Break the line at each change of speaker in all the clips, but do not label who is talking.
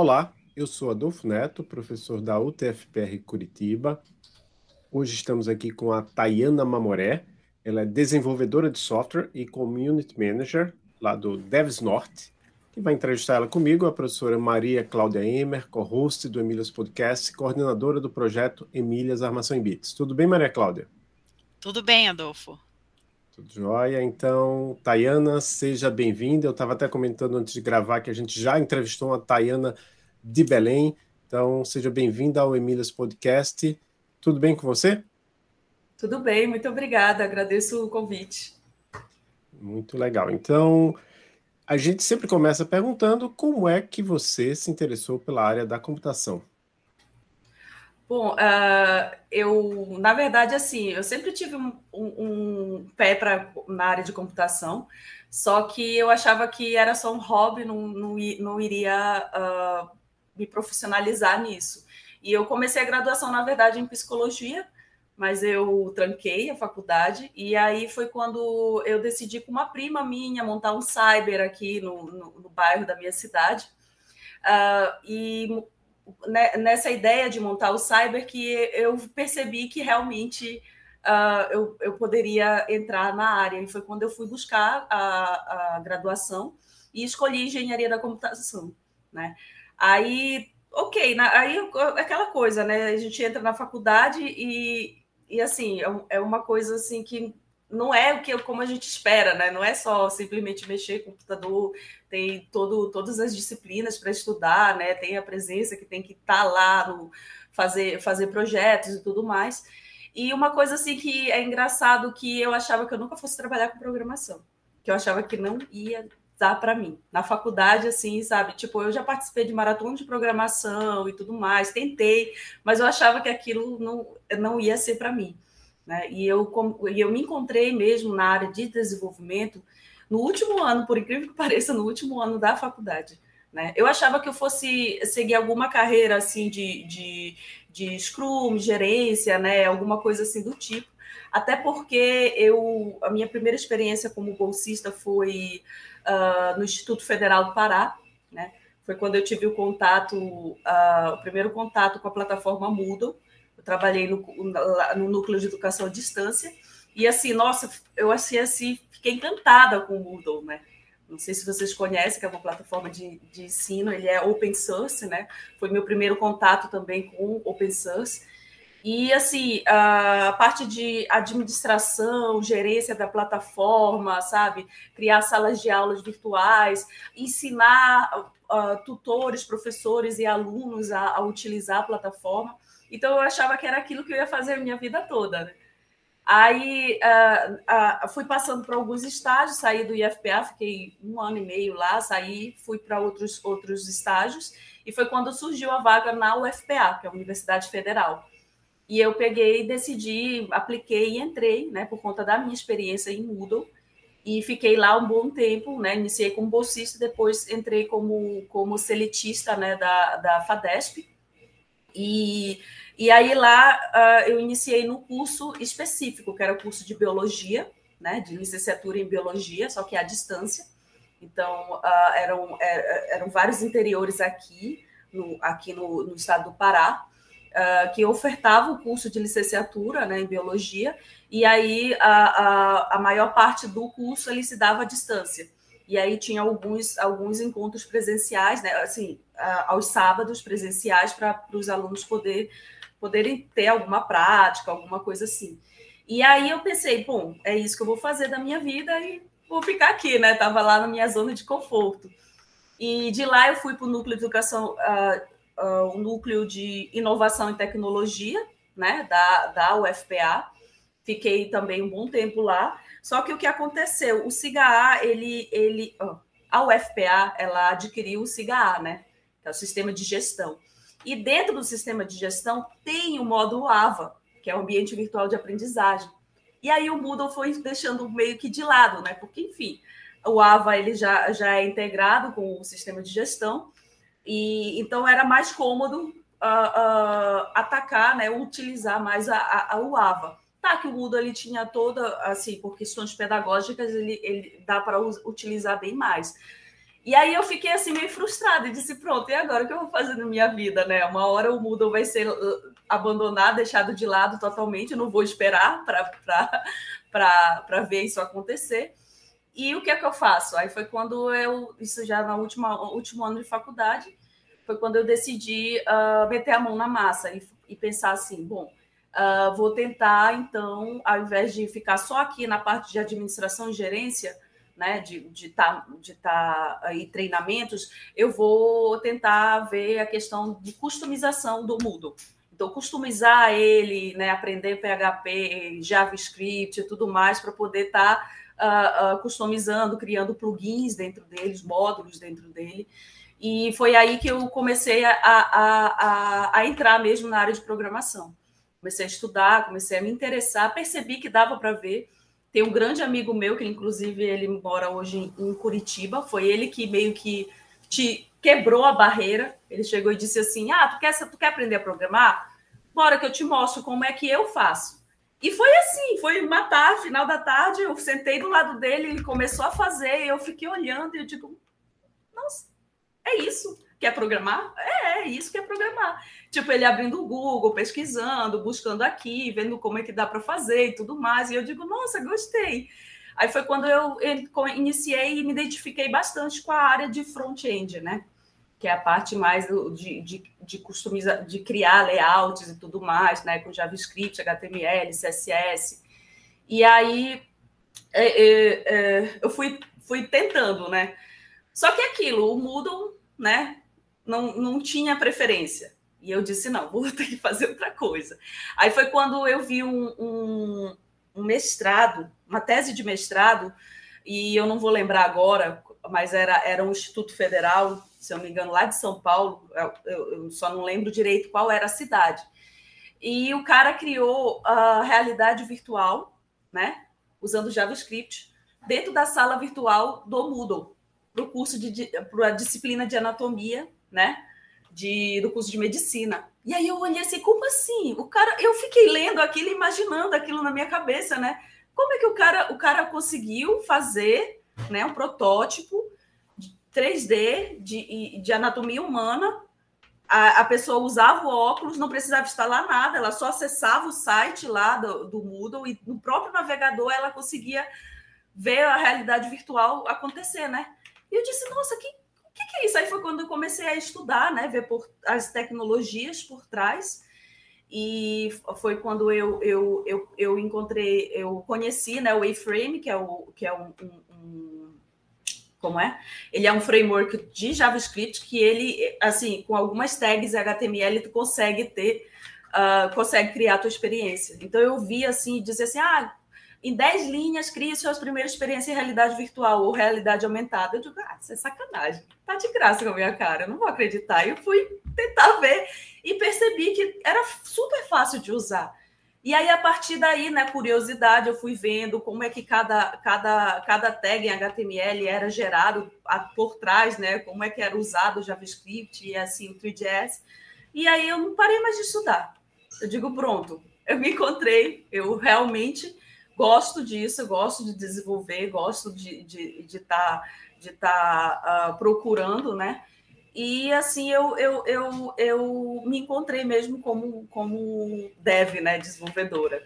Olá, eu sou Adolfo Neto, professor da UTFPR Curitiba. Hoje estamos aqui com a Tayana Mamoré. Ela é desenvolvedora de software e community manager lá do Devs Norte. Quem vai entrevistar ela comigo a professora Maria Cláudia Emer, co-host do Emílias Podcast, coordenadora do projeto Emílias Armação em Bits. Tudo bem, Maria Cláudia?
Tudo bem, Adolfo.
Tudo jóia. Então, Tayana, seja bem-vinda. Eu estava até comentando antes de gravar que a gente já entrevistou a Tayana de Belém. Então, seja bem-vinda ao Emílias Podcast. Tudo bem com você?
Tudo bem, muito obrigada. Agradeço o convite.
Muito legal. Então, a gente sempre começa perguntando como é que você se interessou pela área da computação.
Bom, uh, eu, na verdade, assim, eu sempre tive um, um, um pé pra, na área de computação, só que eu achava que era só um hobby, não, não, não iria uh, me profissionalizar nisso. E eu comecei a graduação, na verdade, em psicologia, mas eu tranquei a faculdade, e aí foi quando eu decidi com uma prima minha montar um cyber aqui no, no, no bairro da minha cidade. Uh, e né, nessa ideia de montar o cyber que eu percebi que realmente uh, eu, eu poderia entrar na área. E foi quando eu fui buscar a, a graduação e escolhi engenharia da computação. Né? Aí, ok, na, aí aquela coisa, né? A gente entra na faculdade e, e assim, é, é uma coisa assim que não é o que como a gente espera, né? Não é só simplesmente mexer com o computador, tem todo, todas as disciplinas para estudar, né? Tem a presença que tem que estar tá lá, no, fazer, fazer projetos e tudo mais. E uma coisa assim que é engraçado que eu achava que eu nunca fosse trabalhar com programação, que eu achava que não ia dar para mim. Na faculdade, assim, sabe? Tipo, eu já participei de maratona de programação e tudo mais, tentei, mas eu achava que aquilo não, não ia ser para mim. Né? E eu, eu me encontrei mesmo na área de desenvolvimento no último ano, por incrível que pareça, no último ano da faculdade. Né? Eu achava que eu fosse seguir alguma carreira assim de, de, de Scrum, gerência, né? alguma coisa assim do tipo. Até porque eu, a minha primeira experiência como bolsista foi uh, no Instituto Federal do Pará, né? Foi quando eu tive o contato, uh, o primeiro contato com a plataforma Moodle, trabalhei no, no núcleo de educação à distância, e assim, nossa, eu achei assim, fiquei encantada com o Moodle, né? Não sei se vocês conhecem, que é uma plataforma de, de ensino, ele é open source, né? Foi meu primeiro contato também com open source. E, assim, a parte de administração, gerência da plataforma, sabe? Criar salas de aulas virtuais, ensinar uh, tutores, professores e alunos a, a utilizar a plataforma então eu achava que era aquilo que eu ia fazer a minha vida toda. Né? Aí uh, uh, fui passando por alguns estágios, saí do IFPA, fiquei um ano e meio lá, saí, fui para outros, outros estágios, e foi quando surgiu a vaga na UFPA, que é a Universidade Federal. E eu peguei, decidi, apliquei e entrei, né, por conta da minha experiência em Moodle, e fiquei lá um bom tempo, né, iniciei como bolsista, depois entrei como, como seletista, né, da, da FADESP, e, e aí lá uh, eu iniciei no curso específico, que era o curso de biologia, né, de licenciatura em biologia, só que à distância. Então, uh, eram, é, eram vários interiores aqui, no, aqui no, no estado do Pará, uh, que ofertavam o curso de licenciatura né, em biologia, e aí a, a, a maior parte do curso ele se dava à distância. E aí tinha alguns, alguns encontros presenciais, né, assim, aos sábados presenciais para os alunos poder, poderem ter alguma prática, alguma coisa assim. E aí eu pensei, bom, é isso que eu vou fazer da minha vida e vou ficar aqui, né? Estava lá na minha zona de conforto. E de lá eu fui para o núcleo de educação, uh, uh, o núcleo de inovação e tecnologia, né? Da, da UFPA. Fiquei também um bom tempo lá. Só que o que aconteceu? O SIGA-A, ele, ele, a UFPA, ela adquiriu o SIGA-A, né? Que é o sistema de gestão. E dentro do sistema de gestão tem o módulo AVA, que é o ambiente virtual de aprendizagem. E aí o Moodle foi deixando meio que de lado, né? Porque, enfim, o AVA ele já, já é integrado com o sistema de gestão, e então era mais cômodo uh, uh, atacar, né? Utilizar mais a, a, a, o AVA. Tá, que o Moodle ele tinha toda, assim, por questões pedagógicas, ele, ele dá para utilizar bem mais. E aí eu fiquei assim meio frustrada e disse, pronto, e agora o que eu vou fazer na minha vida, né? Uma hora o Moodle vai ser uh, abandonado, deixado de lado totalmente, eu não vou esperar para ver isso acontecer. E o que é que eu faço? Aí foi quando eu, isso já no última, último ano de faculdade, foi quando eu decidi uh, meter a mão na massa e, e pensar assim, bom, uh, vou tentar então, ao invés de ficar só aqui na parte de administração e gerência, né, de estar de tá, de tá aí treinamentos, eu vou tentar ver a questão de customização do Moodle. Então, customizar ele, né, aprender PHP, JavaScript e tudo mais para poder estar tá, uh, uh, customizando, criando plugins dentro deles, módulos dentro dele. E foi aí que eu comecei a, a, a, a entrar mesmo na área de programação. Comecei a estudar, comecei a me interessar, percebi que dava para ver tem um grande amigo meu, que inclusive ele mora hoje em Curitiba, foi ele que meio que te quebrou a barreira. Ele chegou e disse assim: Ah, tu quer, tu quer aprender a programar? Bora que eu te mostro como é que eu faço. E foi assim, foi matar, final da tarde, eu sentei do lado dele, ele começou a fazer, eu fiquei olhando e eu digo, nossa, é isso. Quer programar? É, é isso que é programar. Tipo, ele abrindo o Google, pesquisando, buscando aqui, vendo como é que dá para fazer e tudo mais. E eu digo, nossa, gostei. Aí foi quando eu iniciei e me identifiquei bastante com a área de front-end, né? Que é a parte mais de, de, de customizar, de criar layouts e tudo mais, né? Com JavaScript, HTML, CSS. E aí é, é, é, eu fui, fui tentando, né? Só que aquilo, o Moodle, né? não, não tinha preferência. E eu disse, não, vou ter que fazer outra coisa. Aí foi quando eu vi um, um, um mestrado, uma tese de mestrado, e eu não vou lembrar agora, mas era, era um Instituto Federal, se eu não me engano, lá de São Paulo, eu, eu só não lembro direito qual era a cidade. E o cara criou a realidade virtual, né, usando JavaScript, dentro da sala virtual do Moodle, para o curso de, para a disciplina de anatomia né? De, do curso de medicina. E aí eu olhei assim, como assim? O cara, eu fiquei lendo aquilo, imaginando aquilo na minha cabeça, né? Como é que o cara, o cara conseguiu fazer, né, um protótipo de 3D de, de anatomia humana? A, a pessoa usava o óculos, não precisava instalar nada, ela só acessava o site lá do, do Moodle e no próprio navegador ela conseguia ver a realidade virtual acontecer, né? E eu disse, nossa, que que, que é isso? Aí foi quando eu comecei a estudar, né, ver por, as tecnologias por trás. E foi quando eu, eu, eu, eu encontrei, eu conheci né, o A-Frame, que é, o, que é um, um, um, Como é? Ele é um framework de JavaScript que ele, assim, com algumas tags HTML, tu consegue ter, uh, consegue criar a tua experiência. Então eu vi assim, dizer assim, ah, em 10 linhas, crie suas primeiras experiências em realidade virtual ou realidade aumentada. Eu digo, ah, isso é sacanagem. Tá de graça com a minha cara, eu não vou acreditar. E eu fui tentar ver e percebi que era super fácil de usar. E aí, a partir daí, né, curiosidade, eu fui vendo como é que cada, cada, cada tag em HTML era gerado por trás, né? Como é que era usado o JavaScript e assim o 3JS. E aí eu não parei mais de estudar. Eu digo, pronto, eu me encontrei, eu realmente gosto disso, gosto de desenvolver, gosto de estar de, de tá, de tá, uh, procurando, né? E assim eu, eu, eu, eu me encontrei mesmo como, como dev, né? Desenvolvedora.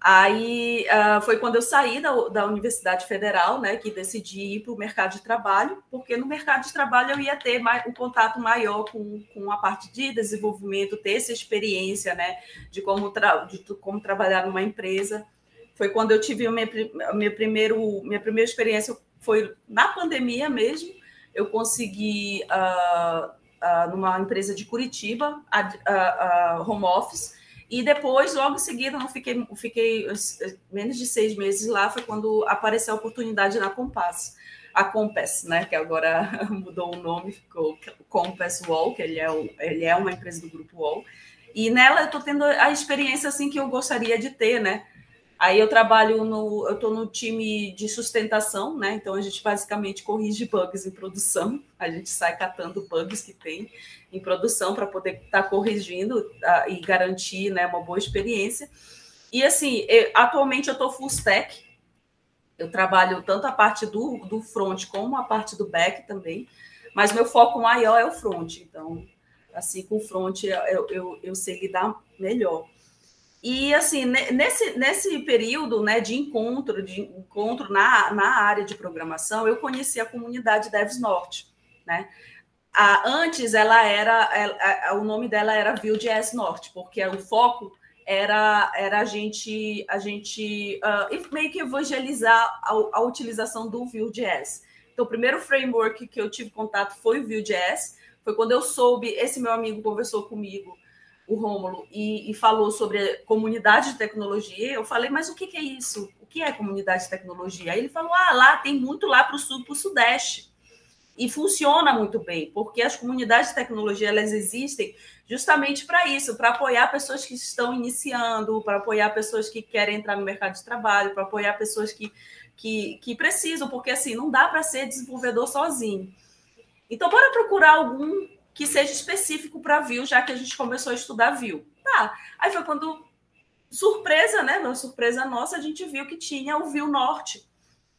Aí uh, foi quando eu saí da, da Universidade Federal, né, que decidi ir para o mercado de trabalho, porque no mercado de trabalho eu ia ter mais, um contato maior com, com a parte de desenvolvimento, ter essa experiência, né, de como, tra de como trabalhar numa empresa. Foi quando eu tive a minha, minha, primeiro, minha primeira experiência, foi na pandemia mesmo. Eu consegui, uh, uh, numa empresa de Curitiba, a, home office, e depois, logo em seguida, não fiquei, fiquei menos de seis meses lá, foi quando apareceu a oportunidade na Compass, a Compass, né, que agora mudou o nome, ficou Compass Wall, que ele é, o, ele é uma empresa do grupo Wall, e nela eu estou tendo a experiência assim que eu gostaria de ter, né, Aí eu trabalho no, eu estou no time de sustentação, né? Então a gente basicamente corrige bugs em produção. A gente sai catando bugs que tem em produção para poder estar tá corrigindo uh, e garantir, né, uma boa experiência. E assim, eu, atualmente eu estou full stack, Eu trabalho tanto a parte do, do front como a parte do back também, mas meu foco maior é o front. Então, assim, com o front eu, eu, eu sei lidar melhor. E assim, nesse, nesse período né, de encontro, de encontro na, na área de programação, eu conheci a comunidade Devs Norte. Né? A, antes ela era, ela, o nome dela era Vue.js Norte, porque o foco era, era a gente, a gente uh, meio que evangelizar a, a utilização do Vue.js. Então, o primeiro framework que eu tive contato foi o Vue.js. Foi quando eu soube, esse meu amigo conversou comigo, o Rômulo, e, e, falou sobre comunidade de tecnologia. Eu falei, mas o que, que, é isso? O que é comunidade de tecnologia? Aí ele falou, ah, lá tem muito lá para o sul, para o sudeste. E funciona muito bem, porque as comunidades de tecnologia elas existem justamente para isso, para apoiar pessoas que estão iniciando, para apoiar pessoas que querem entrar no mercado de trabalho, para apoiar pessoas que, que, que precisam, porque assim, não dá para ser desenvolvedor sozinho. Então, bora procurar algum que seja específico para Vue, já que a gente começou a estudar Vue. Tá. Aí foi quando, surpresa, né? Uma surpresa nossa, a gente viu que tinha o Vue Norte.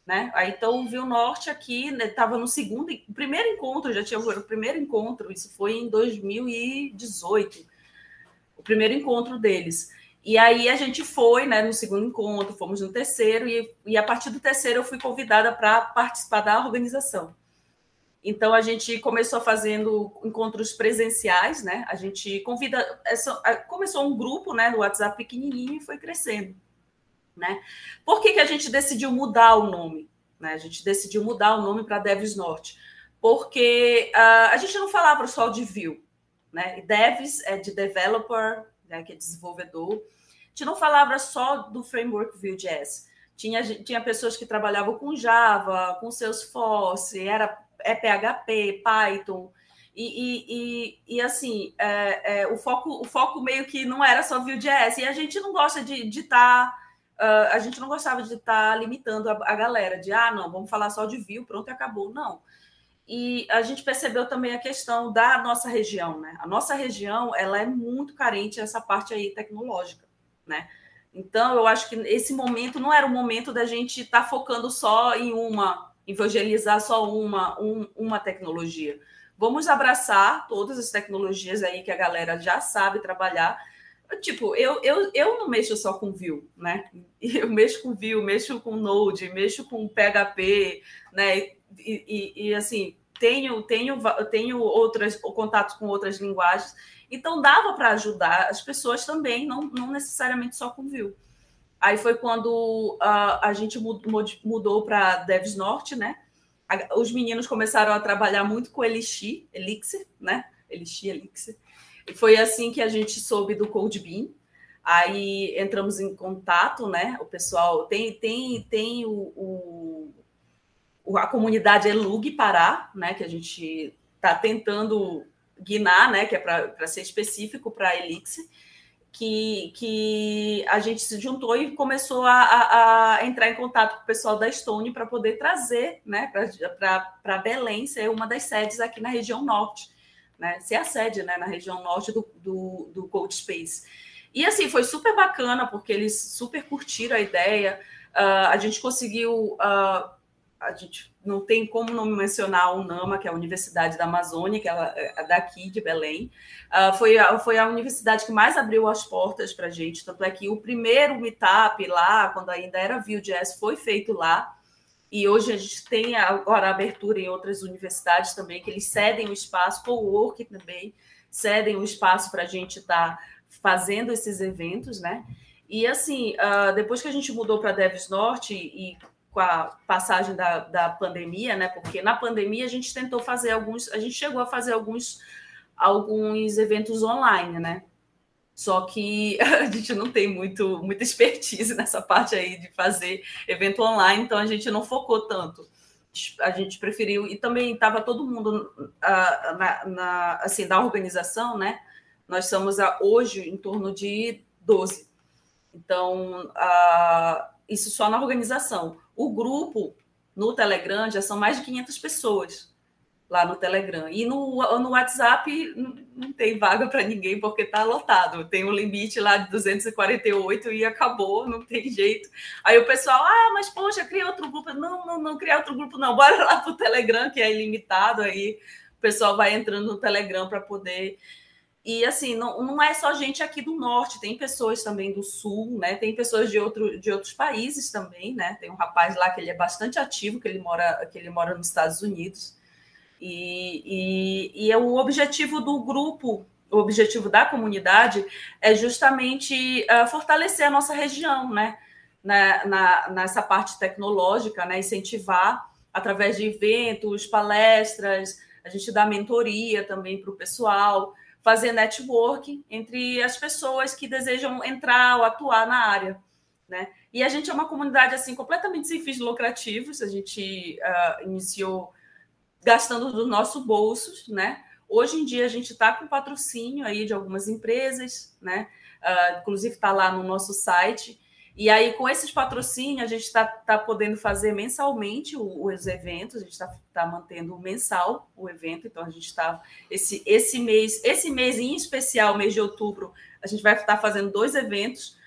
Né? Aí, então, o Vue Norte aqui estava né, no segundo, primeiro encontro, já tinha o primeiro encontro, isso foi em 2018, o primeiro encontro deles. E aí a gente foi né, no segundo encontro, fomos no terceiro, e, e a partir do terceiro eu fui convidada para participar da organização. Então a gente começou fazendo encontros presenciais, né? A gente convida, começou um grupo, né, no WhatsApp pequenininho e foi crescendo. Né? Por que, que a gente decidiu mudar o nome? Né? A gente decidiu mudar o nome para Devs Norte, porque uh, a gente não falava só de Vue, né? Devs é de developer, né, que é desenvolvedor. A gente não falava só do framework Vue.js. Tinha, tinha pessoas que trabalhavam com Java, com Salesforce, era é PHP, Python, e, e, e, e assim, é, é, o, foco, o foco meio que não era só Vue.js, e a gente não gosta de estar tá uh, a gente não gostava de estar tá limitando a, a, galera, de ah, não, vamos falar só de Vue, pronto, acabou. Não. E a gente percebeu também a questão da nossa região, né? A nossa região, ela é muito carente essa parte aí tecnológica, né? Então, eu acho que esse momento não era o momento da gente estar tá focando só em uma, evangelizar só uma, um, uma tecnologia. Vamos abraçar todas as tecnologias aí que a galera já sabe trabalhar Tipo, eu, eu, eu não mexo só com Vue, né? Eu mexo com Vue, mexo com Node, mexo com PHP, né? E, e, e assim, tenho, tenho, tenho outras contatos com outras linguagens. Então, dava para ajudar as pessoas também, não, não necessariamente só com Vue. Aí foi quando uh, a gente mudou para Devs Norte, né? Os meninos começaram a trabalhar muito com Elixir, Elixir, né? Elixir, Elixir. E foi assim que a gente soube do CodeBeam. Aí entramos em contato, né? O pessoal tem tem tem o, o a comunidade Elug Pará, né? Que a gente está tentando guinar, né? Que é para ser específico para Elixir. Que, que a gente se juntou e começou a, a, a entrar em contato com o pessoal da Stone para poder trazer né, para Belém ser uma das sedes aqui na região norte né, ser a sede né, na região norte do, do, do Cold Space. E assim, foi super bacana, porque eles super curtiram a ideia. Uh, a gente conseguiu. Uh, a gente não tem como não mencionar a UNAMA, que é a Universidade da Amazônia, que é, é daqui de Belém. Uh, foi, a, foi a universidade que mais abriu as portas para a gente. Tanto é que o primeiro meetup lá, quando ainda era Vue.js, foi feito lá. E hoje a gente tem agora abertura em outras universidades também, que eles cedem o espaço, co-work também, cedem o espaço para a gente estar tá fazendo esses eventos, né? E assim, uh, depois que a gente mudou para Devs Norte e com a passagem da, da pandemia, né? Porque na pandemia a gente tentou fazer alguns, a gente chegou a fazer alguns, alguns eventos online, né? Só que a gente não tem muito, muita expertise nessa parte aí de fazer evento online, então a gente não focou tanto. A gente preferiu, e também estava todo mundo uh, na, na, assim, da organização, né? Nós somos a, hoje em torno de 12. Então, uh, isso só na organização. O grupo no Telegram já são mais de 500 pessoas lá no Telegram. E no, no WhatsApp não tem vaga para ninguém porque está lotado. Tem um limite lá de 248 e acabou, não tem jeito. Aí o pessoal, ah, mas poxa, cria outro grupo. Não, não, não criar outro grupo, não. Bora lá para o Telegram, que é ilimitado. Aí o pessoal vai entrando no Telegram para poder. E assim, não, não é só gente aqui do norte, tem pessoas também do sul, né? Tem pessoas de, outro, de outros países também, né? Tem um rapaz lá que ele é bastante ativo, que ele mora, que ele mora nos Estados Unidos. E, e, e é o objetivo do grupo, o objetivo da comunidade é justamente uh, fortalecer a nossa região, né? Na, na, nessa parte tecnológica, né? incentivar através de eventos, palestras, a gente dá mentoria também para o pessoal, fazer networking entre as pessoas que desejam entrar ou atuar na área. Né? E a gente é uma comunidade assim completamente sem fins lucrativos. A gente uh, iniciou gastando do nosso bolso, né? Hoje em dia a gente está com patrocínio aí de algumas empresas, né? Uh, inclusive está lá no nosso site. E aí, com esses patrocínios, a gente está tá podendo fazer mensalmente os eventos, a gente está tá mantendo mensal o evento, então a gente está. Esse, esse mês, esse mês em especial, mês de outubro, a gente vai estar tá fazendo dois eventos.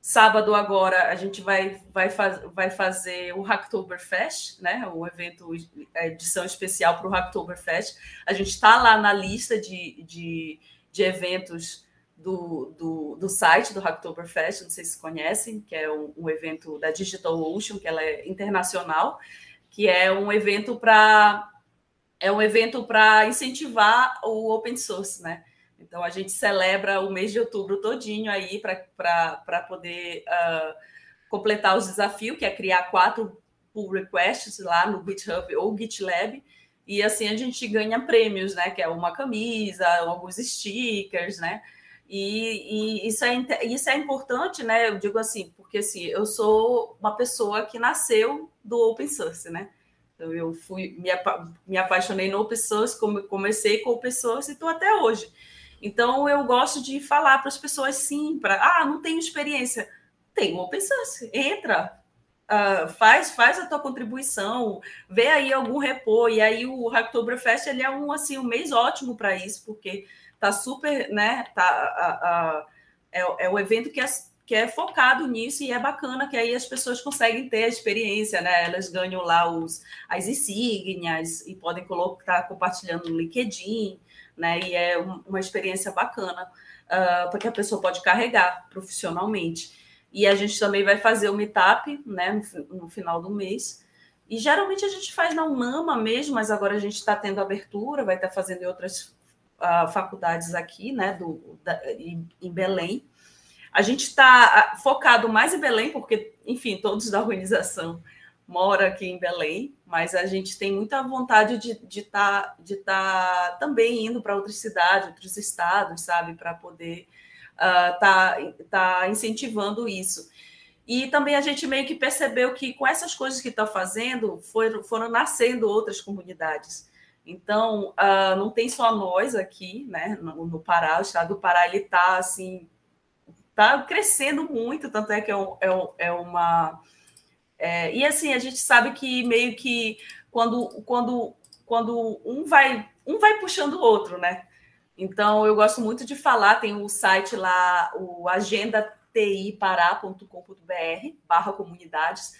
Sábado agora a gente vai, vai, faz, vai fazer o Hacktoberfest, né? O evento, a edição especial para o Hacktoberfest. A gente está lá na lista de, de, de eventos do, do, do, site do Hacktoberfest, não sei se conhecem, que é um, um evento da Digital Ocean, que ela é internacional, que é um evento para é um evento para incentivar o open source, né? Então, a gente celebra o mês de outubro todinho aí para poder uh, completar os desafios, que é criar quatro pull requests lá no GitHub ou GitLab, e assim a gente ganha prêmios, né? Que é uma camisa, alguns stickers, né? E, e, isso, é, isso é importante, né? Eu digo assim, porque assim, eu sou uma pessoa que nasceu do open source, né? Então, eu fui, me, me apaixonei no open source, comecei com open source e estou até hoje. Então, eu gosto de falar para as pessoas sim, para ah, não tenho experiência. Tem open source, entra, uh, faz, faz a tua contribuição, vê aí algum repô. E aí o Hacktoberfest ele é um assim um mês ótimo para isso, porque tá super, né? Tá, uh, uh, é, é um evento que é, que é focado nisso e é bacana que aí as pessoas conseguem ter a experiência, né? Elas ganham lá os, as insígnias e podem colocar compartilhando no LinkedIn né? E é uma experiência bacana, uh, porque a pessoa pode carregar profissionalmente. E a gente também vai fazer o meetup, né, no, no final do mês. E geralmente a gente faz na UNAMA mesmo, mas agora a gente está tendo abertura, vai estar tá fazendo em outras uh, faculdades aqui, né, do, da, em, em Belém. A gente está focado mais em Belém, porque, enfim, todos da organização mora aqui em Belém, mas a gente tem muita vontade de estar de tá, de tá também indo para outras cidades, outros estados, sabe, para poder estar uh, tá, tá incentivando isso. E também a gente meio que percebeu que com essas coisas que está fazendo, foram, foram nascendo outras comunidades. Então, uh, não tem só nós aqui, né, no, no Pará, o estado do Pará, ele está assim, tá crescendo muito, tanto é que é, um, é, é uma é, e assim, a gente sabe que meio que quando, quando, quando um vai um vai puxando o outro, né? Então eu gosto muito de falar, tem o site lá, o agendatipará.com.br barra comunidades.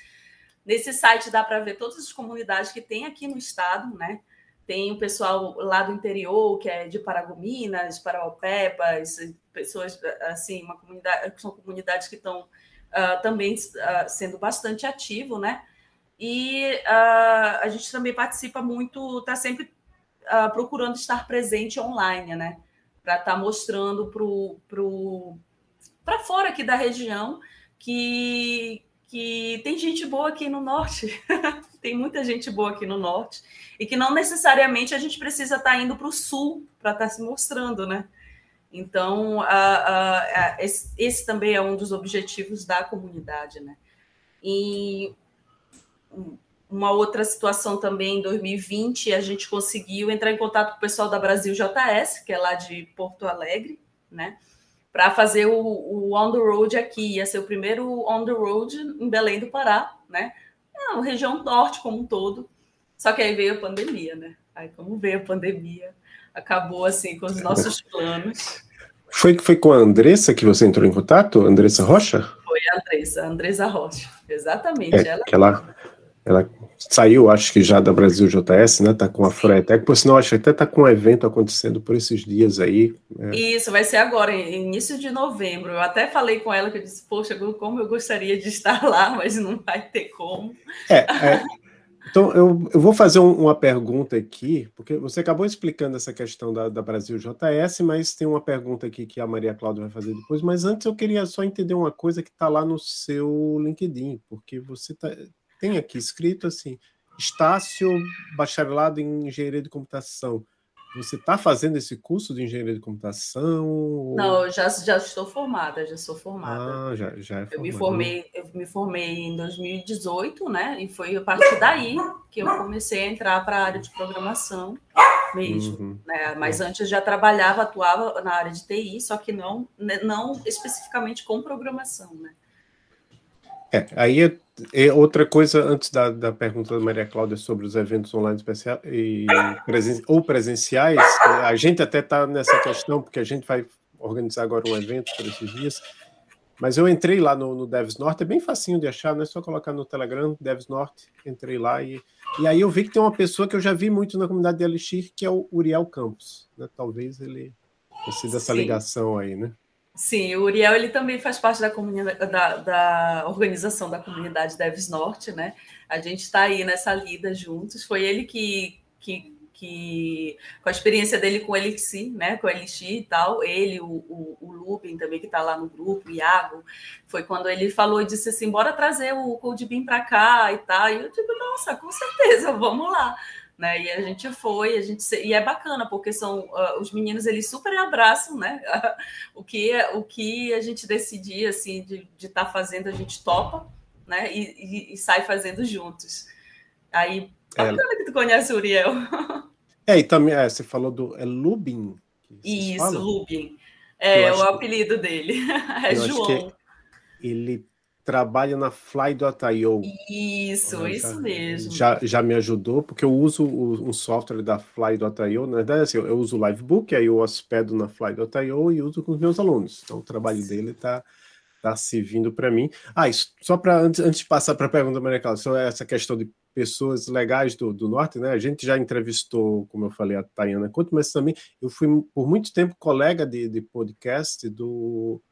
Nesse site dá para ver todas as comunidades que tem aqui no estado, né? Tem o pessoal lá do interior, que é de Paragominas, Paraopebas, pessoas assim, uma comunidade, são comunidades que estão uh, também uh, sendo bastante ativo, né? E uh, a gente também participa muito, está sempre procurando estar presente online, né? Para estar tá mostrando para pro, pro, fora aqui da região que, que tem gente boa aqui no norte, tem muita gente boa aqui no norte, e que não necessariamente a gente precisa estar tá indo para o sul para estar tá se mostrando, né? Então, esse, esse, também é um dos objetivos da comunidade, né? E uma outra situação também, em 2020, a gente conseguiu entrar em contato com o pessoal da Brasil JS, que é lá de Porto Alegre, né? Para fazer o, o, On the Road aqui. Ia ser o primeiro On the Road em Belém do Pará, né? É uma região norte como um todo. Só que aí veio a pandemia, né? Aí, como veio a pandemia, acabou assim com os nossos planos.
Foi, foi com a Andressa que você entrou em contato? Andressa Rocha?
Foi a Andressa, a Andressa Rocha, exatamente.
É, ela... Que ela, ela saiu, acho que já da Brasil JS, né? Tá com a Fretec, por sinal, acho que até tá com um evento acontecendo por esses dias aí.
É. Isso, vai ser agora, início de novembro. Eu até falei com ela que eu disse, poxa, como eu gostaria de estar lá, mas não vai ter como.
É, é então eu, eu vou fazer um, uma pergunta aqui, porque você acabou explicando essa questão da, da Brasil JS, mas tem uma pergunta aqui que a Maria Cláudia vai fazer depois, mas antes eu queria só entender uma coisa que está lá no seu LinkedIn, porque você tá, tem aqui escrito assim, Estácio, bacharelado em engenharia de computação. Você está fazendo esse curso de engenharia de computação?
Não, já, já estou formada, já sou formada.
Ah, já, já é.
Eu me formei, eu me formei em 2018, né? E foi a partir daí que eu comecei a entrar para a área de programação mesmo. Uhum. Né? Mas uhum. antes já trabalhava, atuava na área de TI, só que não, né, não especificamente com programação, né?
É, aí é, é, outra coisa, antes da, da pergunta da Maria Cláudia sobre os eventos online especial e presen, ou presenciais, a gente até está nessa questão, porque a gente vai organizar agora um evento por esses dias, mas eu entrei lá no, no Devs Norte, é bem facinho de achar, não é só colocar no Telegram, Devs Norte, entrei lá e, e aí eu vi que tem uma pessoa que eu já vi muito na comunidade de Elixir, que é o Uriel Campos, né? talvez ele precise dessa ligação aí, né?
Sim, o Uriel ele também faz parte da, da, da organização da comunidade Devs Norte, né? A gente está aí nessa lida juntos. Foi ele que, que, que, com a experiência dele com o Elixir, né? Com o Elixir e tal, ele, o, o, o também, que está lá no grupo, o Iago, foi quando ele falou e disse assim: bora trazer o CodeBeam para cá e tal. E eu digo, nossa, com certeza, vamos lá né? E a gente foi, a gente e é bacana porque são uh, os meninos eles super abraçam, né? o que o que a gente decidir assim de estar tá fazendo a gente topa, né? E, e, e, sai fazendo juntos. Aí é. bacana é. que tu conhece o Uriel.
É, e também é, você falou do é Lubin.
Isso, Lubin. É o apelido dele. É João.
ele trabalha na Fly.io.
Isso, já, isso mesmo.
Já, já me ajudou, porque eu uso o, um software da Fly.io. Na verdade, assim, eu uso o Livebook, aí eu hospedo na Fly.io e uso com os meus alunos. Então, o trabalho dele está tá servindo para mim. Ah, isso, só para antes, antes de passar para a pergunta, Maria Cláudia, só essa questão de pessoas legais do, do Norte, né? A gente já entrevistou, como eu falei, a Tayana Couto, mas também eu fui por muito tempo colega de, de podcast do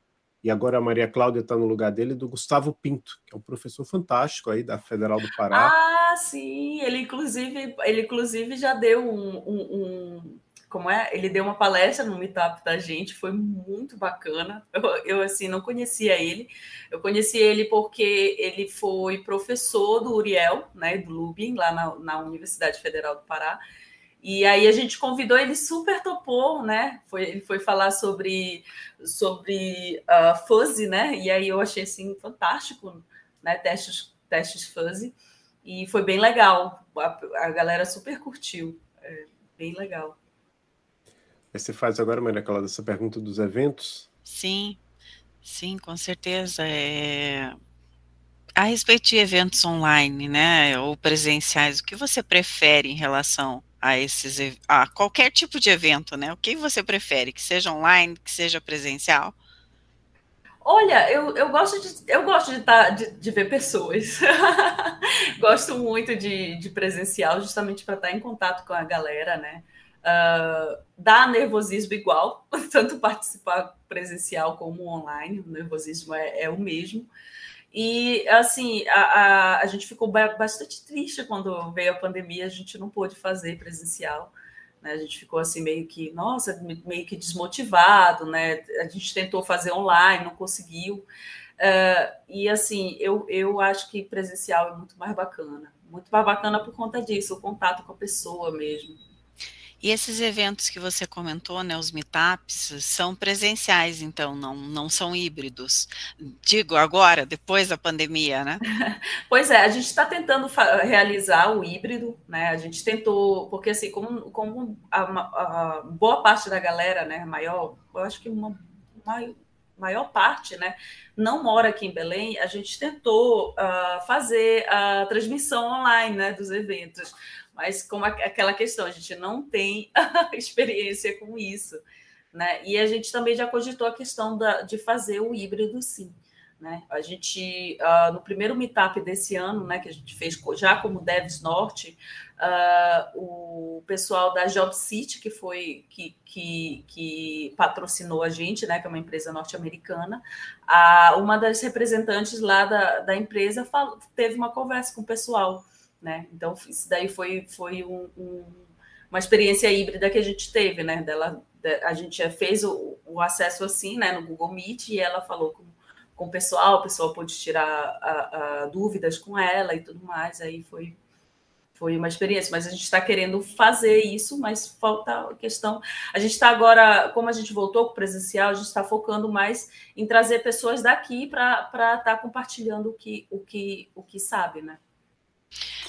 e agora a Maria Cláudia está no lugar dele, do Gustavo Pinto, que é um professor fantástico aí da Federal do Pará.
Ah, sim, ele inclusive, ele inclusive já deu um, um, um como é? Ele deu uma palestra no Meetup da gente, foi muito bacana. Eu, eu, assim não conhecia ele. Eu conheci ele porque ele foi professor do Uriel, né, do Lubin, lá na, na Universidade Federal do Pará. E aí a gente convidou, ele super topou, né? Foi, ele foi falar sobre, sobre uh, fuzzy, né? E aí eu achei assim fantástico, né? Testes, testes fuzzy. E foi bem legal. A, a galera super curtiu. É, bem legal.
Você faz agora, Maria Cláudia, essa pergunta dos eventos?
Sim, sim, com certeza. É... A respeito de eventos online, né, ou presenciais, o que você prefere em relação a esses a qualquer tipo de evento, né? O que você prefere, que seja online, que seja presencial?
Olha, eu, eu gosto de eu gosto de, tá, de, de ver pessoas. gosto muito de, de presencial, justamente para estar em contato com a galera, né? Uh, dá nervosismo igual, tanto participar presencial como online, o nervosismo é, é o mesmo. E, assim, a, a, a, gente ficou bastante triste quando veio a pandemia, a gente não pôde fazer presencial. Né? A gente ficou, assim, meio que, nossa, meio que desmotivado, né? A gente tentou fazer online, não conseguiu. Uh, e, assim, eu, eu acho que presencial é muito mais bacana. Muito mais bacana por conta disso, o contato com a pessoa mesmo.
E esses eventos que você comentou, né, os meetups, são presenciais, então, não, não são híbridos. Digo agora, depois da pandemia, né?
Pois é, a gente está tentando realizar o híbrido, né? A gente tentou, porque assim, como, como a, a boa parte da galera, né, maior, eu acho que uma, uma maior parte, né, não mora aqui em Belém, a gente tentou uh, fazer a transmissão online, né, dos eventos mas como aquela questão, a gente não tem experiência com isso, né? E a gente também já cogitou a questão da, de fazer o híbrido, sim. Né? A gente, uh, no primeiro meetup desse ano, né, que a gente fez já como Devs Norte, uh, o pessoal da Job City, que foi que, que, que patrocinou a gente, né, que é uma empresa norte-americana, uh, uma das representantes lá da, da empresa teve uma conversa com o pessoal. Né? Então, isso daí foi, foi um, um, uma experiência híbrida que a gente teve, né? Dela, a gente fez o, o acesso assim, né, no Google Meet, e ela falou com com o pessoal, o pessoal pôde tirar a, a dúvidas com ela e tudo mais. Aí foi, foi uma experiência, mas a gente está querendo fazer isso, mas falta a questão. A gente está agora, como a gente voltou para o presencial, a gente está focando mais em trazer pessoas daqui para estar tá compartilhando o que, o, que, o que sabe, né?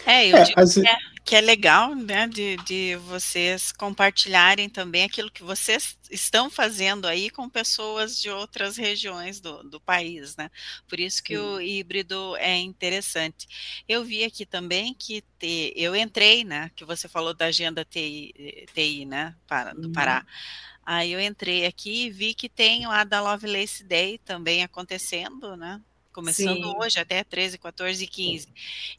É, eu é, digo que, é, que, é, legal, né, de, de vocês compartilharem também aquilo que vocês estão fazendo aí com pessoas de outras regiões do, do país, né? Por isso que Sim. o híbrido é interessante. Eu vi aqui também que te, eu entrei, né, que você falou da agenda TI, TI né, para, do uhum. Pará. Aí eu entrei aqui e vi que tem a da Lovelace Day também acontecendo, né? Começando Sim. hoje até 13, 14 e 15.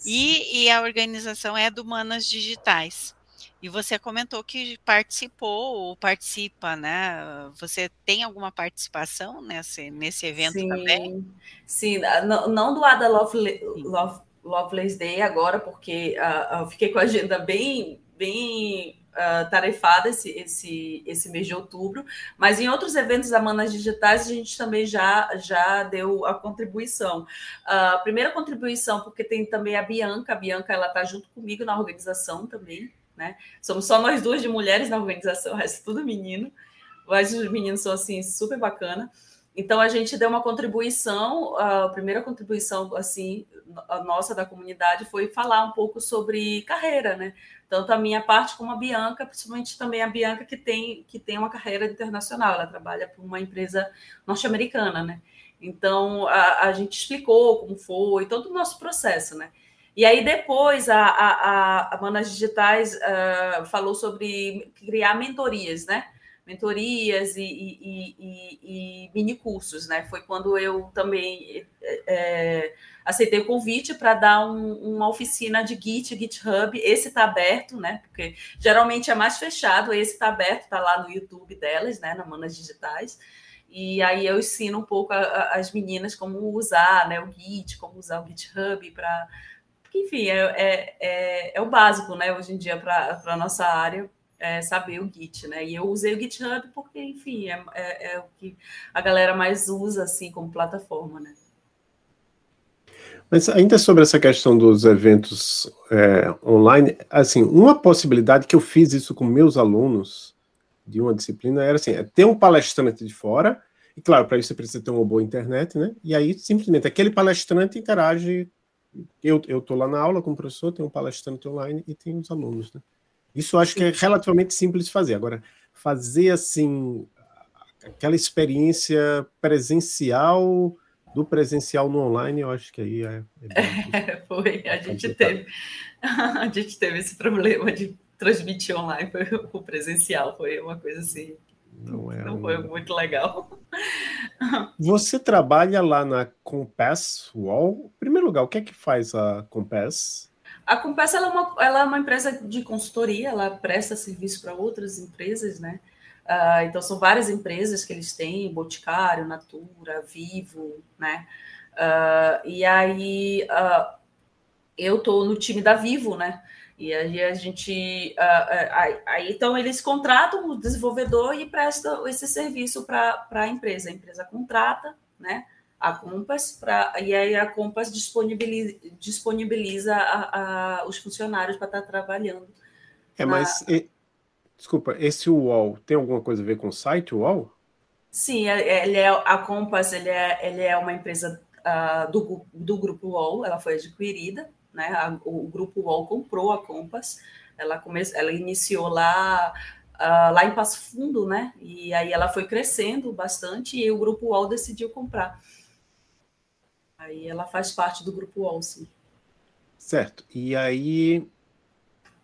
E, e a organização é do Manas Digitais. E você comentou que participou ou participa, né? Você tem alguma participação nesse, nesse evento
Sim.
também?
Sim, não, não do Ada Love, Love, Loveless Day agora, porque uh, eu fiquei com a agenda bem, bem uh, tarefada esse, esse, esse mês de outubro, mas em outros eventos da Manas Digitais a gente também já, já deu a contribuição. Uh, primeira contribuição, porque tem também a Bianca, a Bianca ela está junto comigo na organização também, né? Somos só nós duas de mulheres na organização, o resto é tudo menino, mas os meninos são assim super bacana. Então a gente deu uma contribuição, a primeira contribuição assim a nossa da comunidade foi falar um pouco sobre carreira, né? Tanto a minha parte como a Bianca, principalmente também a Bianca que tem que tem uma carreira internacional, ela trabalha por uma empresa norte-americana, né? Então a, a, gente explicou como foi todo o nosso processo, né? E aí depois a, a, a Manas Digitais uh, falou sobre criar mentorias, né? Mentorias e, e, e, e mini cursos, né? Foi quando eu também é, aceitei o convite para dar um, uma oficina de Git, GitHub. Esse está aberto, né? Porque geralmente é mais fechado, esse está aberto, está lá no YouTube delas, né? Na Manas Digitais. E aí eu ensino um pouco a, a, as meninas como usar né, o Git, como usar o GitHub para. Enfim, é, é, é, é, o básico, né? Hoje em dia, para a nossa área, é, saber o Git, né? E eu usei o GitHub porque, enfim, é, é, é, o que a galera mais usa, assim, como plataforma, né?
Mas ainda sobre essa questão dos eventos é, online, assim, uma possibilidade que eu fiz isso com meus alunos de uma disciplina era assim, é ter um palestrante de fora, e claro, para isso você precisa ter uma boa internet, né? E aí simplesmente aquele palestrante interage. Eu estou lá na aula com o professor, tem um palestrante online e tem os alunos, né? Isso eu acho que é relativamente simples de fazer. Agora, fazer assim aquela experiência presencial do presencial no online, eu acho que aí é.
é, é foi, a gente teve, a gente teve esse problema de transmitir online foi o presencial, foi uma coisa assim. Não, é não um... foi muito legal.
Você trabalha lá na Compass Wall. Em primeiro lugar, o que é que faz a Compass?
A Compass ela é, uma, ela é uma empresa de consultoria, ela presta serviço para outras empresas, né? Uh, então, são várias empresas que eles têm, Boticário, Natura, Vivo, né? Uh, e aí, uh, eu estou no time da Vivo, né? E aí a gente... Aí, então, eles contratam o desenvolvedor e prestam esse serviço para a empresa. A empresa contrata, né? A Compass, pra, e aí a Compass disponibiliza, disponibiliza a, a, os funcionários para estar tá trabalhando.
É, na... mas, e, desculpa, esse UOL tem alguma coisa a ver com o site UOL?
Sim, é, é, ele é, a Compass ele é, ele é uma empresa uh, do, do grupo UOL, ela foi adquirida, né? A, o grupo UOL comprou a Compass, ela, come, ela iniciou lá Uh, lá em Passo Fundo, né? E aí ela foi crescendo bastante e o grupo UOL decidiu comprar. Aí ela faz parte do grupo Olsen.
Certo. E aí,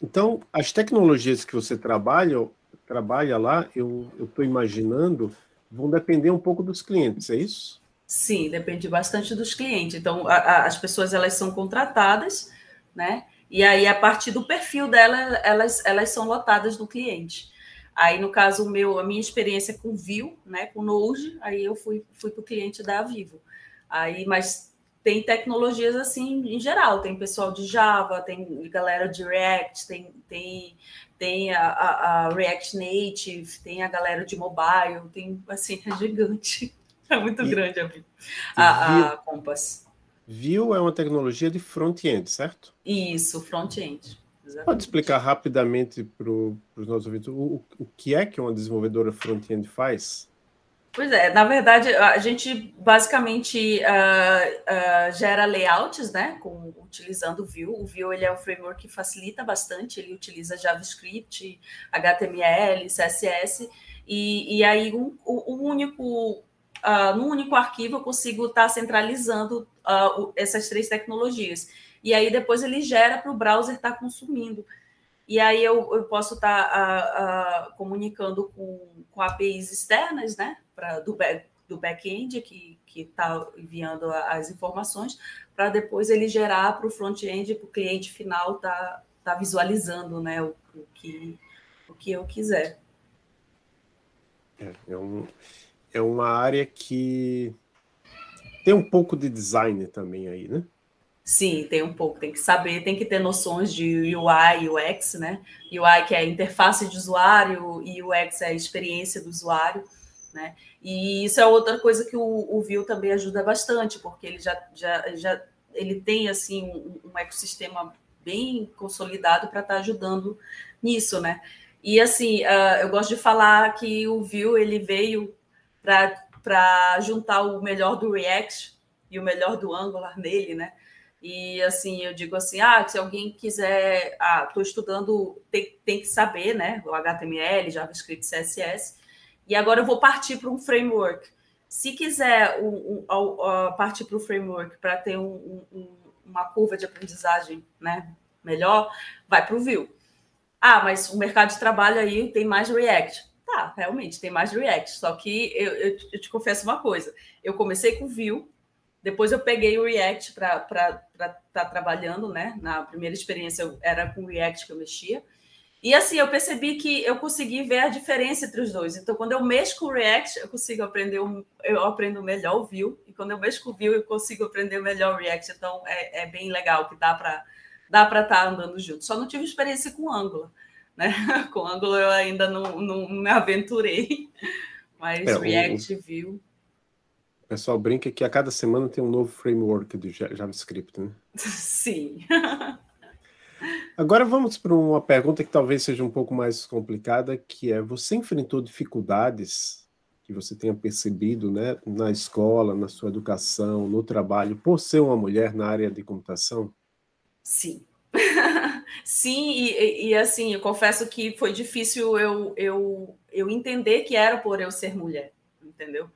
Então, as tecnologias que você trabalha, trabalha lá, eu estou imaginando, vão depender um pouco dos clientes, é isso?
Sim, depende bastante dos clientes. Então, a, a, as pessoas elas são contratadas, né? E aí, a partir do perfil dela, elas, elas são lotadas no cliente. Aí, no caso o meu, a minha experiência com Vue, né, com Node, aí eu fui, fui para o cliente da Vivo. Aí, mas tem tecnologias assim em geral, tem pessoal de Java, tem galera de React, tem, tem, tem a, a, a React Native, tem a galera de mobile, tem assim, é gigante. É muito e, grande a, a, a Compass.
Vue é uma tecnologia de front-end, certo?
Isso, front-end.
Pode explicar rapidamente para os nossos ouvintes o, o que é que uma desenvolvedora front-end faz?
Pois é, na verdade, a gente basicamente uh, uh, gera layouts, né, com, utilizando o Vue. O Vue ele é um framework que facilita bastante, ele utiliza JavaScript, HTML, CSS, e, e aí um, um único, uh, num único arquivo eu consigo estar tá centralizando essas três tecnologias. E aí depois ele gera para o browser estar tá consumindo. E aí eu, eu posso estar tá, comunicando com, com APIs externas, né? pra, do, back, do back-end que está enviando as informações, para depois ele gerar para o front-end, para o cliente final tá, tá visualizando né, o, o, que, o que eu quiser.
É, é, um, é uma área que tem um pouco de design também aí, né?
Sim, tem um pouco, tem que saber, tem que ter noções de UI e UX, né? UI que é interface de usuário e UX é a experiência do usuário, né? E isso é outra coisa que o, o Vue também ajuda bastante, porque ele já, já, já ele tem assim um, um ecossistema bem consolidado para estar tá ajudando nisso, né? E assim, uh, eu gosto de falar que o Vue ele veio para juntar o melhor do React e o melhor do Angular nele, né? E assim, eu digo assim, ah, se alguém quiser, ah, estou estudando, tem, tem que saber, né? O HTML, JavaScript, CSS. E agora eu vou partir para um framework. Se quiser um, um, uh, partir para o framework para ter um, uma curva de aprendizagem né, melhor, vai para o Vue. Ah, mas o mercado de trabalho aí tem mais React. Tá, realmente, tem mais React. Só que eu, eu, eu te confesso uma coisa. Eu comecei com Vue, depois eu peguei o React para estar tá trabalhando, né? Na primeira experiência eu era com React que eu mexia. E assim, eu percebi que eu consegui ver a diferença entre os dois. Então, quando eu mexo com o React, eu consigo aprender, um, eu aprendo melhor o Vue. E quando eu mexo com o Vue, eu consigo aprender melhor o React. Então, é, é bem legal que dá para dá para estar tá andando junto. Só não tive experiência com Angular. Né? com Angular eu ainda não, não me aventurei. Mas é, React, o, Vue...
O pessoal brinca que a cada semana tem um novo framework do JavaScript, né?
Sim.
Agora vamos para uma pergunta que talvez seja um pouco mais complicada, que é: você enfrentou dificuldades que você tenha percebido, né, na escola, na sua educação, no trabalho, por ser uma mulher na área de computação?
Sim. Sim, e, e, assim, eu confesso que foi difícil eu, eu, eu entender que era por eu ser mulher, entendeu?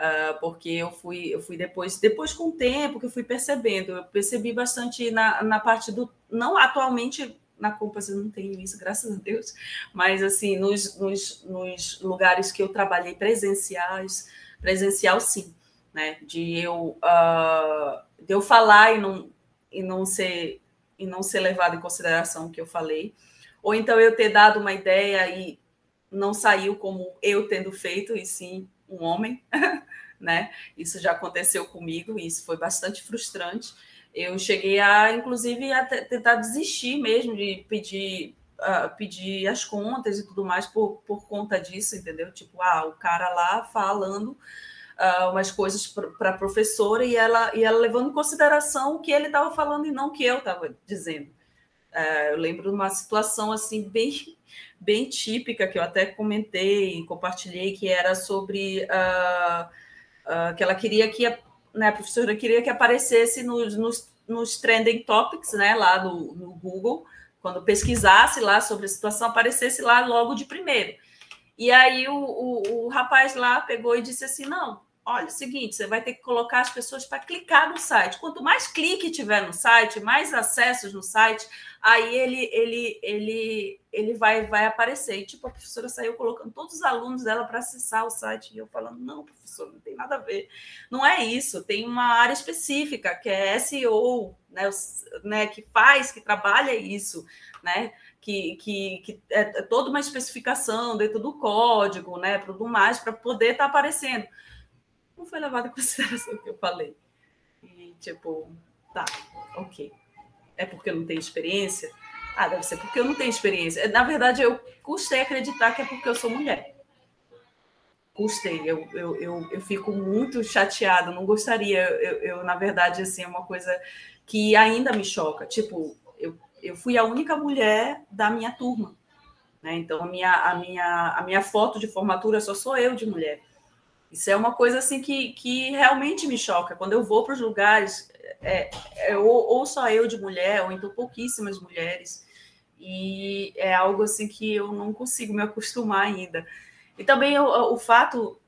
Uh, porque eu fui, eu fui depois, depois com o tempo que eu fui percebendo, eu percebi bastante na, na parte do, não atualmente na Compass eu não tenho isso, graças a Deus, mas assim, nos, nos, nos lugares que eu trabalhei presenciais, presencial sim, né, de eu, uh, de eu falar e não, e não ser e não ser levado em consideração o que eu falei, ou então eu ter dado uma ideia e não saiu como eu tendo feito, e sim um homem, né? Isso já aconteceu comigo e isso foi bastante frustrante. Eu cheguei a, inclusive, a tentar desistir mesmo de pedir, uh, pedir as contas e tudo mais por, por conta disso, entendeu? Tipo, ah, o cara lá falando uh, umas coisas para a professora e ela, e ela levando em consideração o que ele estava falando e não o que eu estava dizendo. Uh, eu lembro de uma situação assim bem bem típica que eu até comentei e compartilhei que era sobre uh, uh, que ela queria que a, né, a professora queria que aparecesse nos, nos, nos trending topics né, lá no, no, Google quando pesquisasse lá sobre a situação aparecesse lá logo de primeiro e aí o, o, o rapaz lá pegou e disse assim não olha, é o seguinte, você vai ter que colocar as pessoas para clicar no site. Quanto mais clique tiver no site, mais acessos no site, aí ele ele ele ele vai vai aparecer. E, tipo, a professora saiu colocando todos os alunos dela para acessar o site e eu falando: "Não, professor, não tem nada a ver. Não é isso, tem uma área específica que é SEO, né, né que faz, que trabalha isso, né? Que, que, que é, é toda uma especificação dentro do código, né? Tudo mais para poder estar tá aparecendo não foi levado em consideração o que eu falei. E, tipo, tá, ok. É porque eu não tenho experiência? Ah, deve ser porque eu não tenho experiência. Na verdade, eu custei acreditar que é porque eu sou mulher. Custei. Eu, eu, eu, eu fico muito chateada, não gostaria. Eu, eu, na verdade, assim, é uma coisa que ainda me choca. Tipo, eu, eu fui a única mulher da minha turma. Né? Então, a minha, a, minha, a minha foto de formatura só sou eu de mulher. Isso é uma coisa assim que, que realmente me choca. Quando eu vou para os lugares, é, é, ou, ou só eu de mulher, ou então pouquíssimas mulheres. E é algo assim que eu não consigo me acostumar ainda. E também o, o fato,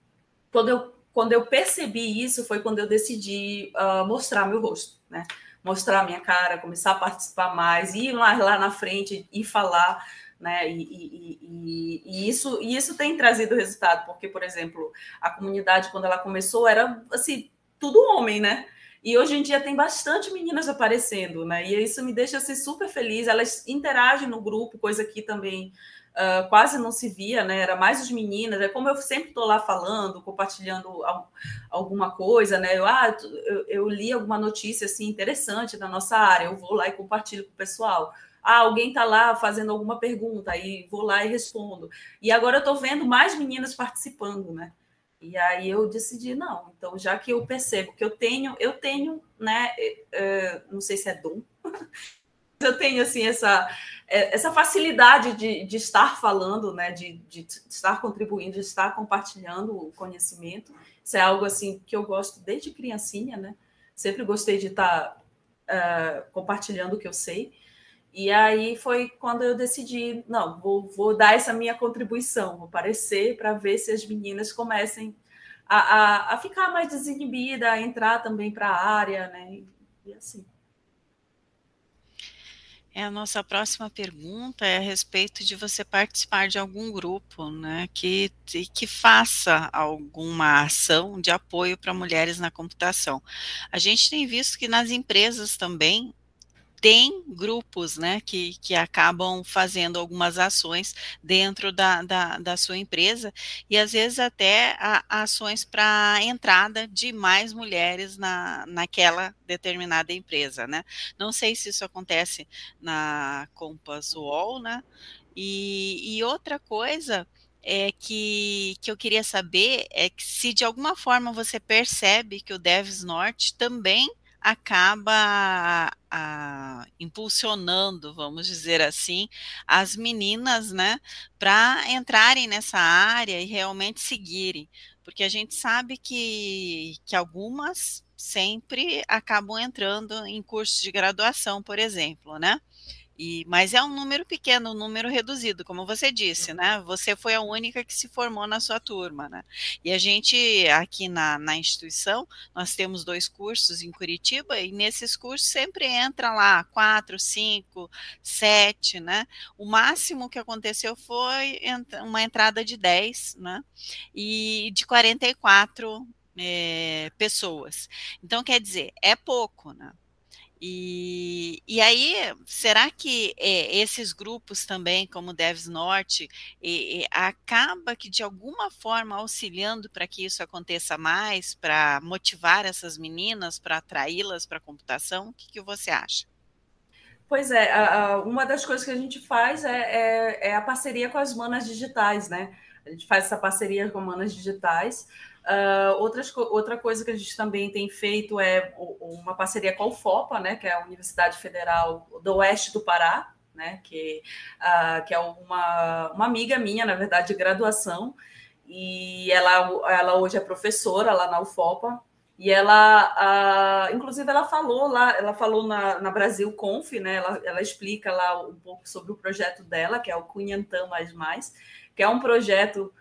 quando eu, quando eu percebi isso, foi quando eu decidi uh, mostrar meu rosto, né? Mostrar minha cara, começar a participar mais, ir lá, lá na frente e falar né? E, e, e, e, isso, e isso tem trazido resultado, porque, por exemplo, a comunidade, quando ela começou, era assim, tudo homem, né? E hoje em dia tem bastante meninas aparecendo, né? E isso me deixa assim, super feliz. Elas interagem no grupo, coisa que também uh, quase não se via, né? Era mais os meninas. É como eu sempre estou lá falando, compartilhando alguma coisa, né? Eu, ah, eu, eu li alguma notícia assim interessante da nossa área, eu vou lá e compartilho com o pessoal ah, alguém está lá fazendo alguma pergunta, aí vou lá e respondo. E agora eu estou vendo mais meninas participando, né? E aí eu decidi, não, então já que eu percebo que eu tenho, eu tenho, né, é, não sei se é dom, eu tenho assim essa, é, essa facilidade de, de estar falando, né, de, de estar contribuindo, de estar compartilhando o conhecimento. Isso é algo assim que eu gosto desde criancinha, né? Sempre gostei de estar uh, compartilhando o que eu sei. E aí foi quando eu decidi, não, vou, vou dar essa minha contribuição, vou aparecer para ver se as meninas comecem a, a, a ficar mais desinibida, a entrar também para a área, né? E assim.
É, a nossa próxima pergunta é a respeito de você participar de algum grupo, né, que, que faça alguma ação de apoio para mulheres na computação. A gente tem visto que nas empresas também tem grupos né, que, que acabam fazendo algumas ações dentro da, da, da sua empresa e às vezes até a, ações para entrada de mais mulheres na, naquela determinada empresa. Né? Não sei se isso acontece na Compass UOL, né? E, e outra coisa é que, que eu queria saber é que se de alguma forma você percebe que o Devs Norte também acaba a, impulsionando, vamos dizer assim, as meninas, né, para entrarem nessa área e realmente seguirem, porque a gente sabe que, que algumas sempre acabam entrando em cursos de graduação, por exemplo, né? E, mas é um número pequeno, um número reduzido, como você disse, né? Você foi a única que se formou na sua turma, né? E a gente, aqui na, na instituição, nós temos dois cursos em Curitiba, e nesses cursos sempre entra lá quatro, cinco, sete, né? O máximo que aconteceu foi uma entrada de 10, né? E de 44 é, eh, pessoas. Então, quer dizer, é pouco, né? E, e aí, será que é, esses grupos também, como Devs Norte, é, acaba que de alguma forma auxiliando para que isso aconteça mais, para motivar essas meninas, para atraí-las para a computação? O que, que, você acha?
Pois é, a, a, uma das coisas que a gente faz é, é, é a parceria com as manas digitais, né? A gente faz essa parceria com manas digitais. Uh, outras, outra coisa que a gente também tem feito é uma parceria com a UFOPA, né, que é a Universidade Federal do Oeste do Pará, né, que, uh, que é uma, uma amiga minha, na verdade, de graduação, e ela, ela hoje é professora lá na UFOPA, e ela, uh, inclusive, ela falou lá, ela falou na, na Brasil Conf, né, ela, ela explica lá um pouco sobre o projeto dela, que é o Cunhantã Mais Mais, que é um projeto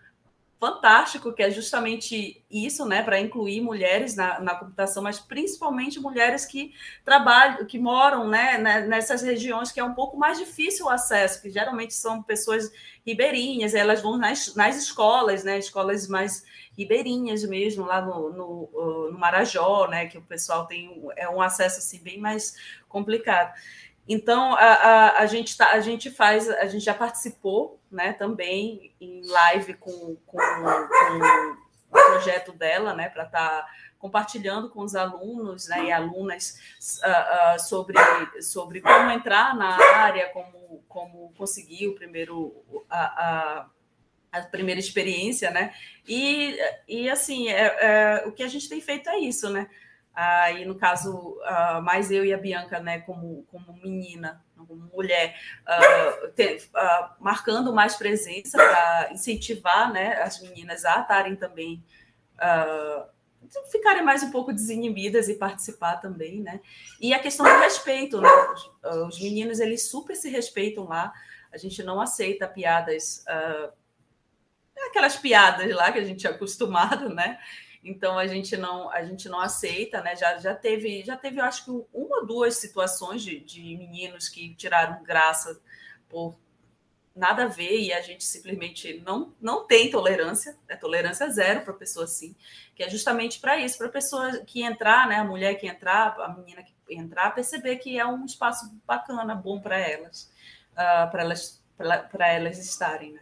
fantástico, que é justamente isso, né, para incluir mulheres na, na, computação, mas principalmente mulheres que trabalham, que moram né, né, nessas regiões que é um pouco mais difícil o acesso, que geralmente são pessoas ribeirinhas, elas vão nas, nas escolas, né, escolas mais ribeirinhas mesmo, lá no, no, no Marajó, né, que o pessoal tem é um acesso assim bem mais complicado. Então, a, a, a, gente tá, a gente faz, a gente já participou né, também em live com, com, com o projeto dela, né, para estar tá compartilhando com os alunos né, e alunas uh, uh, sobre, sobre como entrar na área, como, como conseguir o primeiro, a, a, a primeira experiência, né? E, e assim, é, é, o que a gente tem feito é isso, né? Aí, no caso, uh, mais eu e a Bianca, né, como, como menina, como mulher, uh, ter, uh, marcando mais presença para incentivar né, as meninas a estarem também, ficarem mais um pouco desinibidas e participar também, né? E a questão do respeito, né? Os, os meninos, eles super se respeitam lá, a gente não aceita piadas, aquelas piadas lá que a gente é acostumado, né? Então a gente não a gente não aceita, né? Já, já teve já teve eu acho que uma ou duas situações de, de meninos que tiraram graça por nada a ver e a gente simplesmente não não tem tolerância, é tolerância zero para pessoa assim, que é justamente para isso, para a pessoa que entrar, né, a mulher que entrar, a menina que entrar, perceber que é um espaço bacana, bom para elas, uh, para elas para elas estarem, né?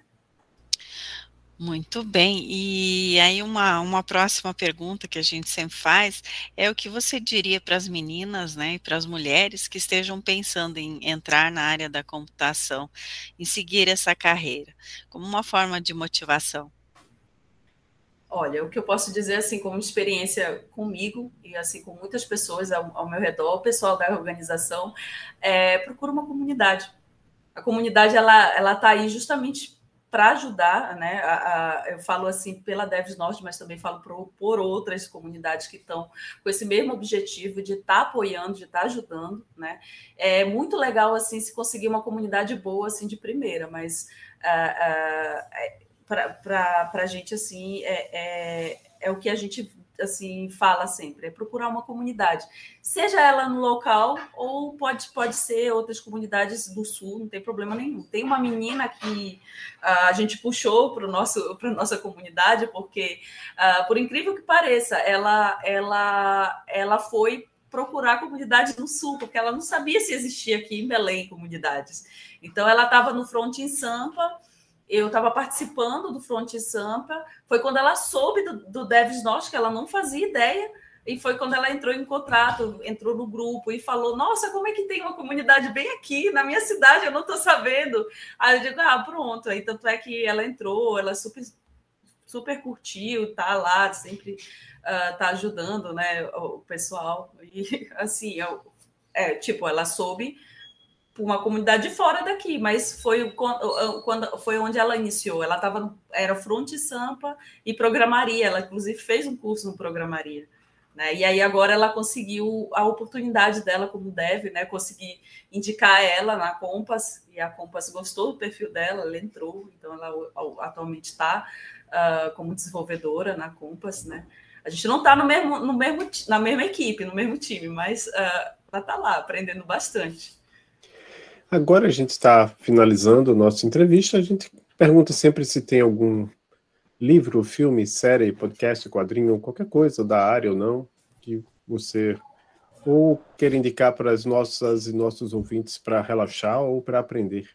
Muito bem. E aí uma, uma próxima pergunta que a gente sempre faz é o que você diria para as meninas, né, e para as mulheres que estejam pensando em entrar na área da computação, em seguir essa carreira, como uma forma de motivação?
Olha, o que eu posso dizer, assim, como experiência comigo e, assim, com muitas pessoas ao, ao meu redor, o pessoal da organização, é, procura uma comunidade. A comunidade, ela, está aí justamente para ajudar, né? A, a, eu falo assim pela Devs Norte, mas também falo por, por outras comunidades que estão com esse mesmo objetivo de estar tá apoiando, de estar tá ajudando, né? É muito legal assim se conseguir uma comunidade boa assim de primeira, mas uh, uh, para a gente assim é, é, é o que a gente assim fala sempre, é procurar uma comunidade, seja ela no local ou pode, pode ser outras comunidades do sul, não tem problema nenhum. Tem uma menina que uh, a gente puxou para nosso para nossa comunidade porque, uh, por incrível que pareça, ela ela ela foi procurar comunidade no sul, porque ela não sabia se existia aqui em Belém comunidades. Então ela estava no Front em Sampa eu estava participando do Fronte Sampa, foi quando ela soube do, do Devs Norte, que ela não fazia ideia, e foi quando ela entrou em contrato, entrou no grupo e falou: Nossa, como é que tem uma comunidade bem aqui na minha cidade? Eu não estou sabendo. Aí eu digo: Ah, pronto. Aí tanto é que ela entrou, ela super, super curtiu, tá lá, sempre uh, tá ajudando né, o pessoal. E assim, eu, é, tipo, ela soube uma comunidade fora daqui, mas foi quando foi onde ela iniciou. Ela estava era front Sampa e programaria. Ela inclusive fez um curso no programaria, né? E aí agora ela conseguiu a oportunidade dela como dev, né? Conseguir indicar ela na Compass e a Compass gostou do perfil dela, ela entrou, então ela atualmente está uh, como desenvolvedora na Compass, né? A gente não está no mesmo, no mesmo, na mesma equipe, no mesmo time, mas uh, ela está lá aprendendo bastante.
Agora a gente está finalizando a nossa entrevista. A gente pergunta sempre se tem algum livro, filme, série, podcast, quadrinho, qualquer coisa da área ou não, que você ou quer indicar para as nossas e nossos ouvintes para relaxar ou para aprender.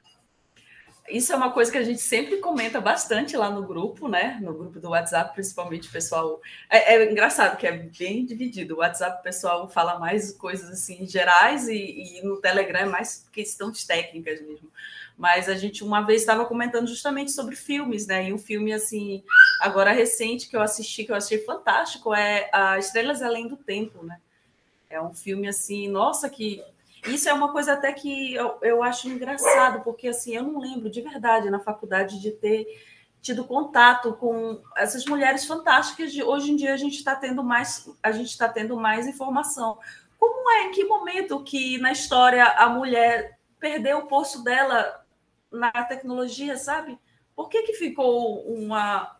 Isso é uma coisa que a gente sempre comenta bastante lá no grupo, né? No grupo do WhatsApp, principalmente o pessoal. É, é engraçado que é bem dividido. O WhatsApp, o pessoal fala mais coisas assim gerais e, e no Telegram é mais questões técnicas mesmo. Mas a gente uma vez estava comentando justamente sobre filmes, né? E um filme assim, agora recente que eu assisti, que eu achei fantástico, é a Estrelas Além do Tempo, né? É um filme assim, nossa, que isso é uma coisa até que eu, eu acho engraçado, porque assim, eu não lembro de verdade na faculdade de ter tido contato com essas mulheres fantásticas. De, hoje em dia a gente está tendo mais, a gente está tendo mais informação. Como é, em que momento que na história a mulher perdeu o posto dela na tecnologia, sabe? Por que, que ficou uma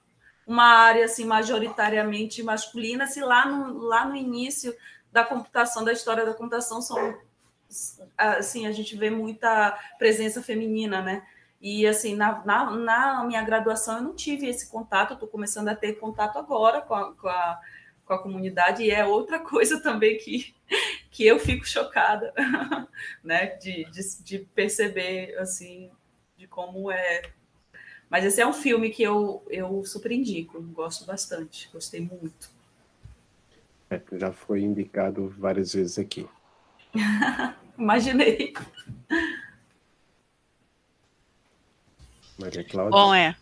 uma área assim majoritariamente masculina, se lá no, lá no início da computação, da história da computação, são assim, a gente vê muita presença feminina, né? E assim, na, na, na minha graduação eu não tive esse contato, estou começando a ter contato agora com a, com a, com a comunidade, e é outra coisa também que, que eu fico chocada, né? De, de, de perceber assim de como é mas esse é um filme que eu, eu super indico, gosto bastante, gostei muito.
É, já foi indicado várias vezes aqui.
Imaginei.
Maria Cláudia.
Bom, é.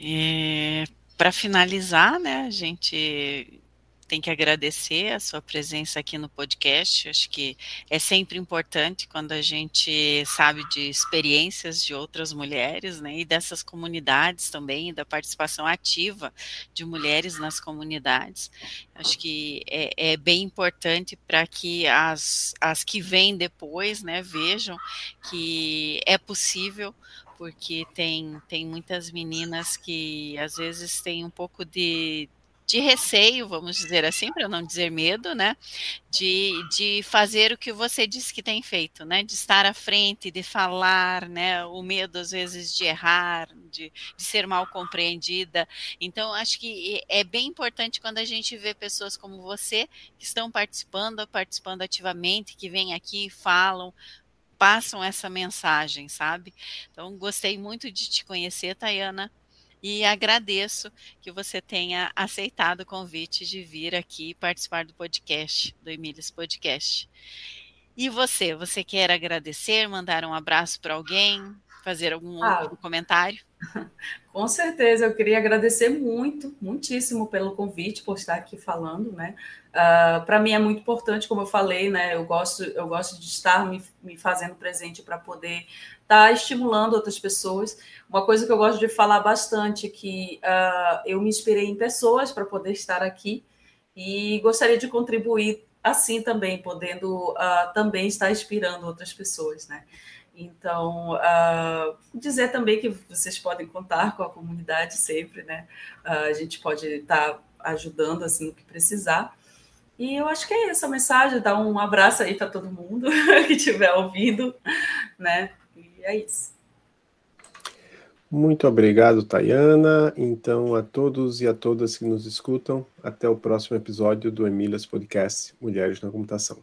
é Para finalizar, né, a gente tem que agradecer a sua presença aqui no podcast. Acho que é sempre importante quando a gente sabe de experiências de outras mulheres, né, e dessas comunidades também, da participação ativa de mulheres nas comunidades. Acho que é, é bem importante para que as, as que vêm depois, né, vejam que é possível porque tem, tem muitas meninas que às vezes têm um pouco de, de receio, vamos dizer assim, para não dizer medo, né? De, de fazer o que você disse que tem feito, né? De estar à frente, de falar, né? O medo, às vezes, de errar, de, de ser mal compreendida. Então, acho que é bem importante quando a gente vê pessoas como você, que estão participando, participando ativamente, que vêm aqui e falam, passam essa mensagem, sabe? Então, gostei muito de te conhecer, Tayana e agradeço que você tenha aceitado o convite de vir aqui participar do podcast, do Emílios Podcast. E você, você quer agradecer, mandar um abraço para alguém, fazer algum ah, comentário?
Com certeza, eu queria agradecer muito, muitíssimo pelo convite, por estar aqui falando, né? Uh, ah, para mim é muito importante, como eu falei, né? Eu gosto, eu gosto de estar me, me fazendo presente para poder estar tá estimulando outras pessoas. Uma coisa que eu gosto de falar bastante é que uh, eu me inspirei em pessoas para poder estar aqui e gostaria de contribuir assim também, podendo uh, também estar inspirando outras pessoas, né? Então, uh, dizer também que vocês podem contar com a comunidade sempre, né? a gente pode estar tá ajudando assim no que precisar. E eu acho que é essa a mensagem, dar um abraço aí para todo mundo que estiver ouvindo, né? E é isso.
Muito obrigado, Tayana. Então, a todos e a todas que nos escutam, até o próximo episódio do Emílias Podcast Mulheres na Computação.